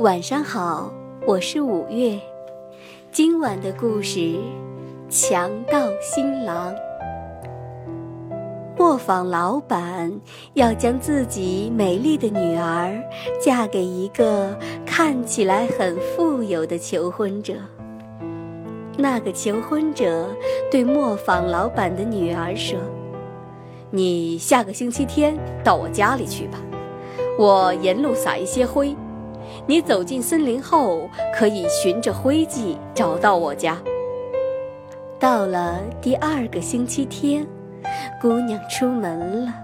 晚上好，我是五月。今晚的故事《强盗新郎》。磨坊老板要将自己美丽的女儿嫁给一个看起来很富有的求婚者。那个求婚者对磨坊老板的女儿说：“你下个星期天到我家里去吧，我沿路撒一些灰。”你走进森林后，可以循着灰迹找到我家。到了第二个星期天，姑娘出门了。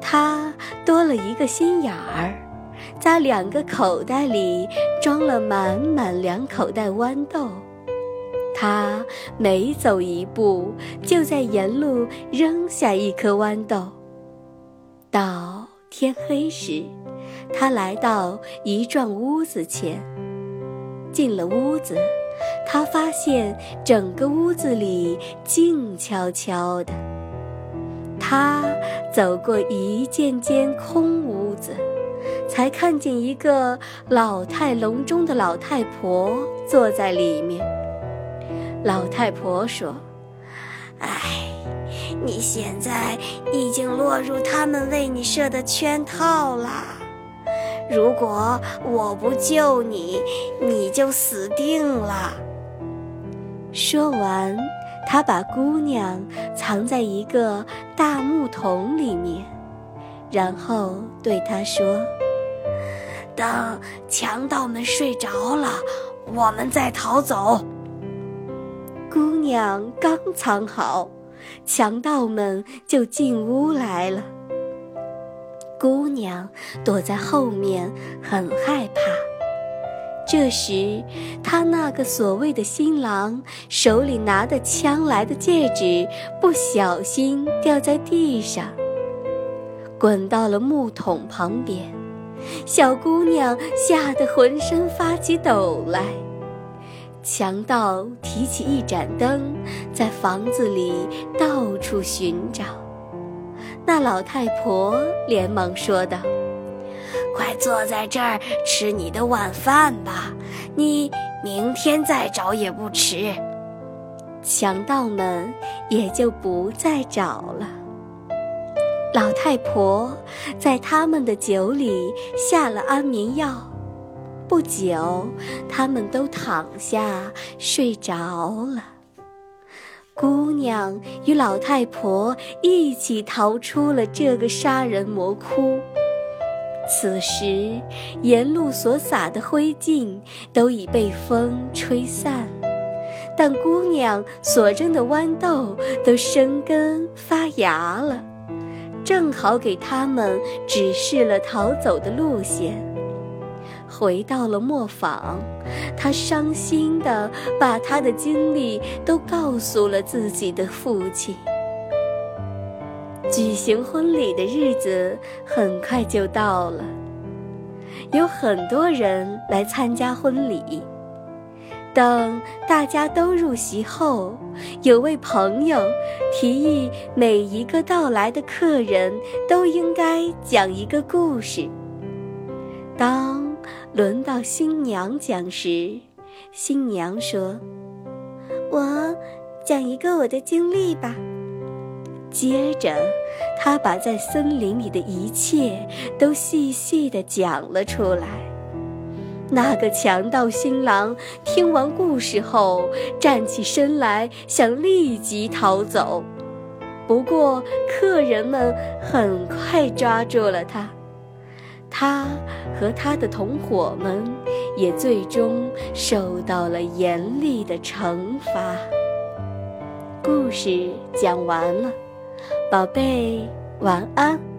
她多了一个心眼儿，在两个口袋里装了满满两口袋豌豆。她每走一步，就在沿路扔下一颗豌豆。到天黑时。他来到一幢屋子前，进了屋子，他发现整个屋子里静悄悄的。他走过一间间空屋子，才看见一个老态龙钟的老太婆坐在里面。老太婆说：“哎，你现在已经落入他们为你设的圈套了。”如果我不救你，你就死定了。说完，他把姑娘藏在一个大木桶里面，然后对她说：“等强盗们睡着了，我们再逃走。”姑娘刚藏好，强盗们就进屋来了。姑娘躲在后面，很害怕。这时，她那个所谓的新郎手里拿的枪来的戒指不小心掉在地上，滚到了木桶旁边。小姑娘吓得浑身发起抖来。强盗提起一盏灯，在房子里到处寻找。那老太婆连忙说道：“快坐在这儿吃你的晚饭吧，你明天再找也不迟。”强盗们也就不再找了。老太婆在他们的酒里下了安眠药，不久，他们都躺下睡着了。姑娘与老太婆一起逃出了这个杀人魔窟。此时，沿路所撒的灰烬都已被风吹散，但姑娘所扔的豌豆都生根发芽了，正好给他们指示了逃走的路线。回到了磨坊，他伤心地把他的经历都告诉了自己的父亲。举行婚礼的日子很快就到了，有很多人来参加婚礼。等大家都入席后，有位朋友提议，每一个到来的客人都应该讲一个故事。当轮到新娘讲时，新娘说：“我讲一个我的经历吧。”接着，她把在森林里的一切都细细地讲了出来。那个强盗新郎听完故事后，站起身来，想立即逃走。不过，客人们很快抓住了他。他和他的同伙们也最终受到了严厉的惩罚。故事讲完了，宝贝，晚安。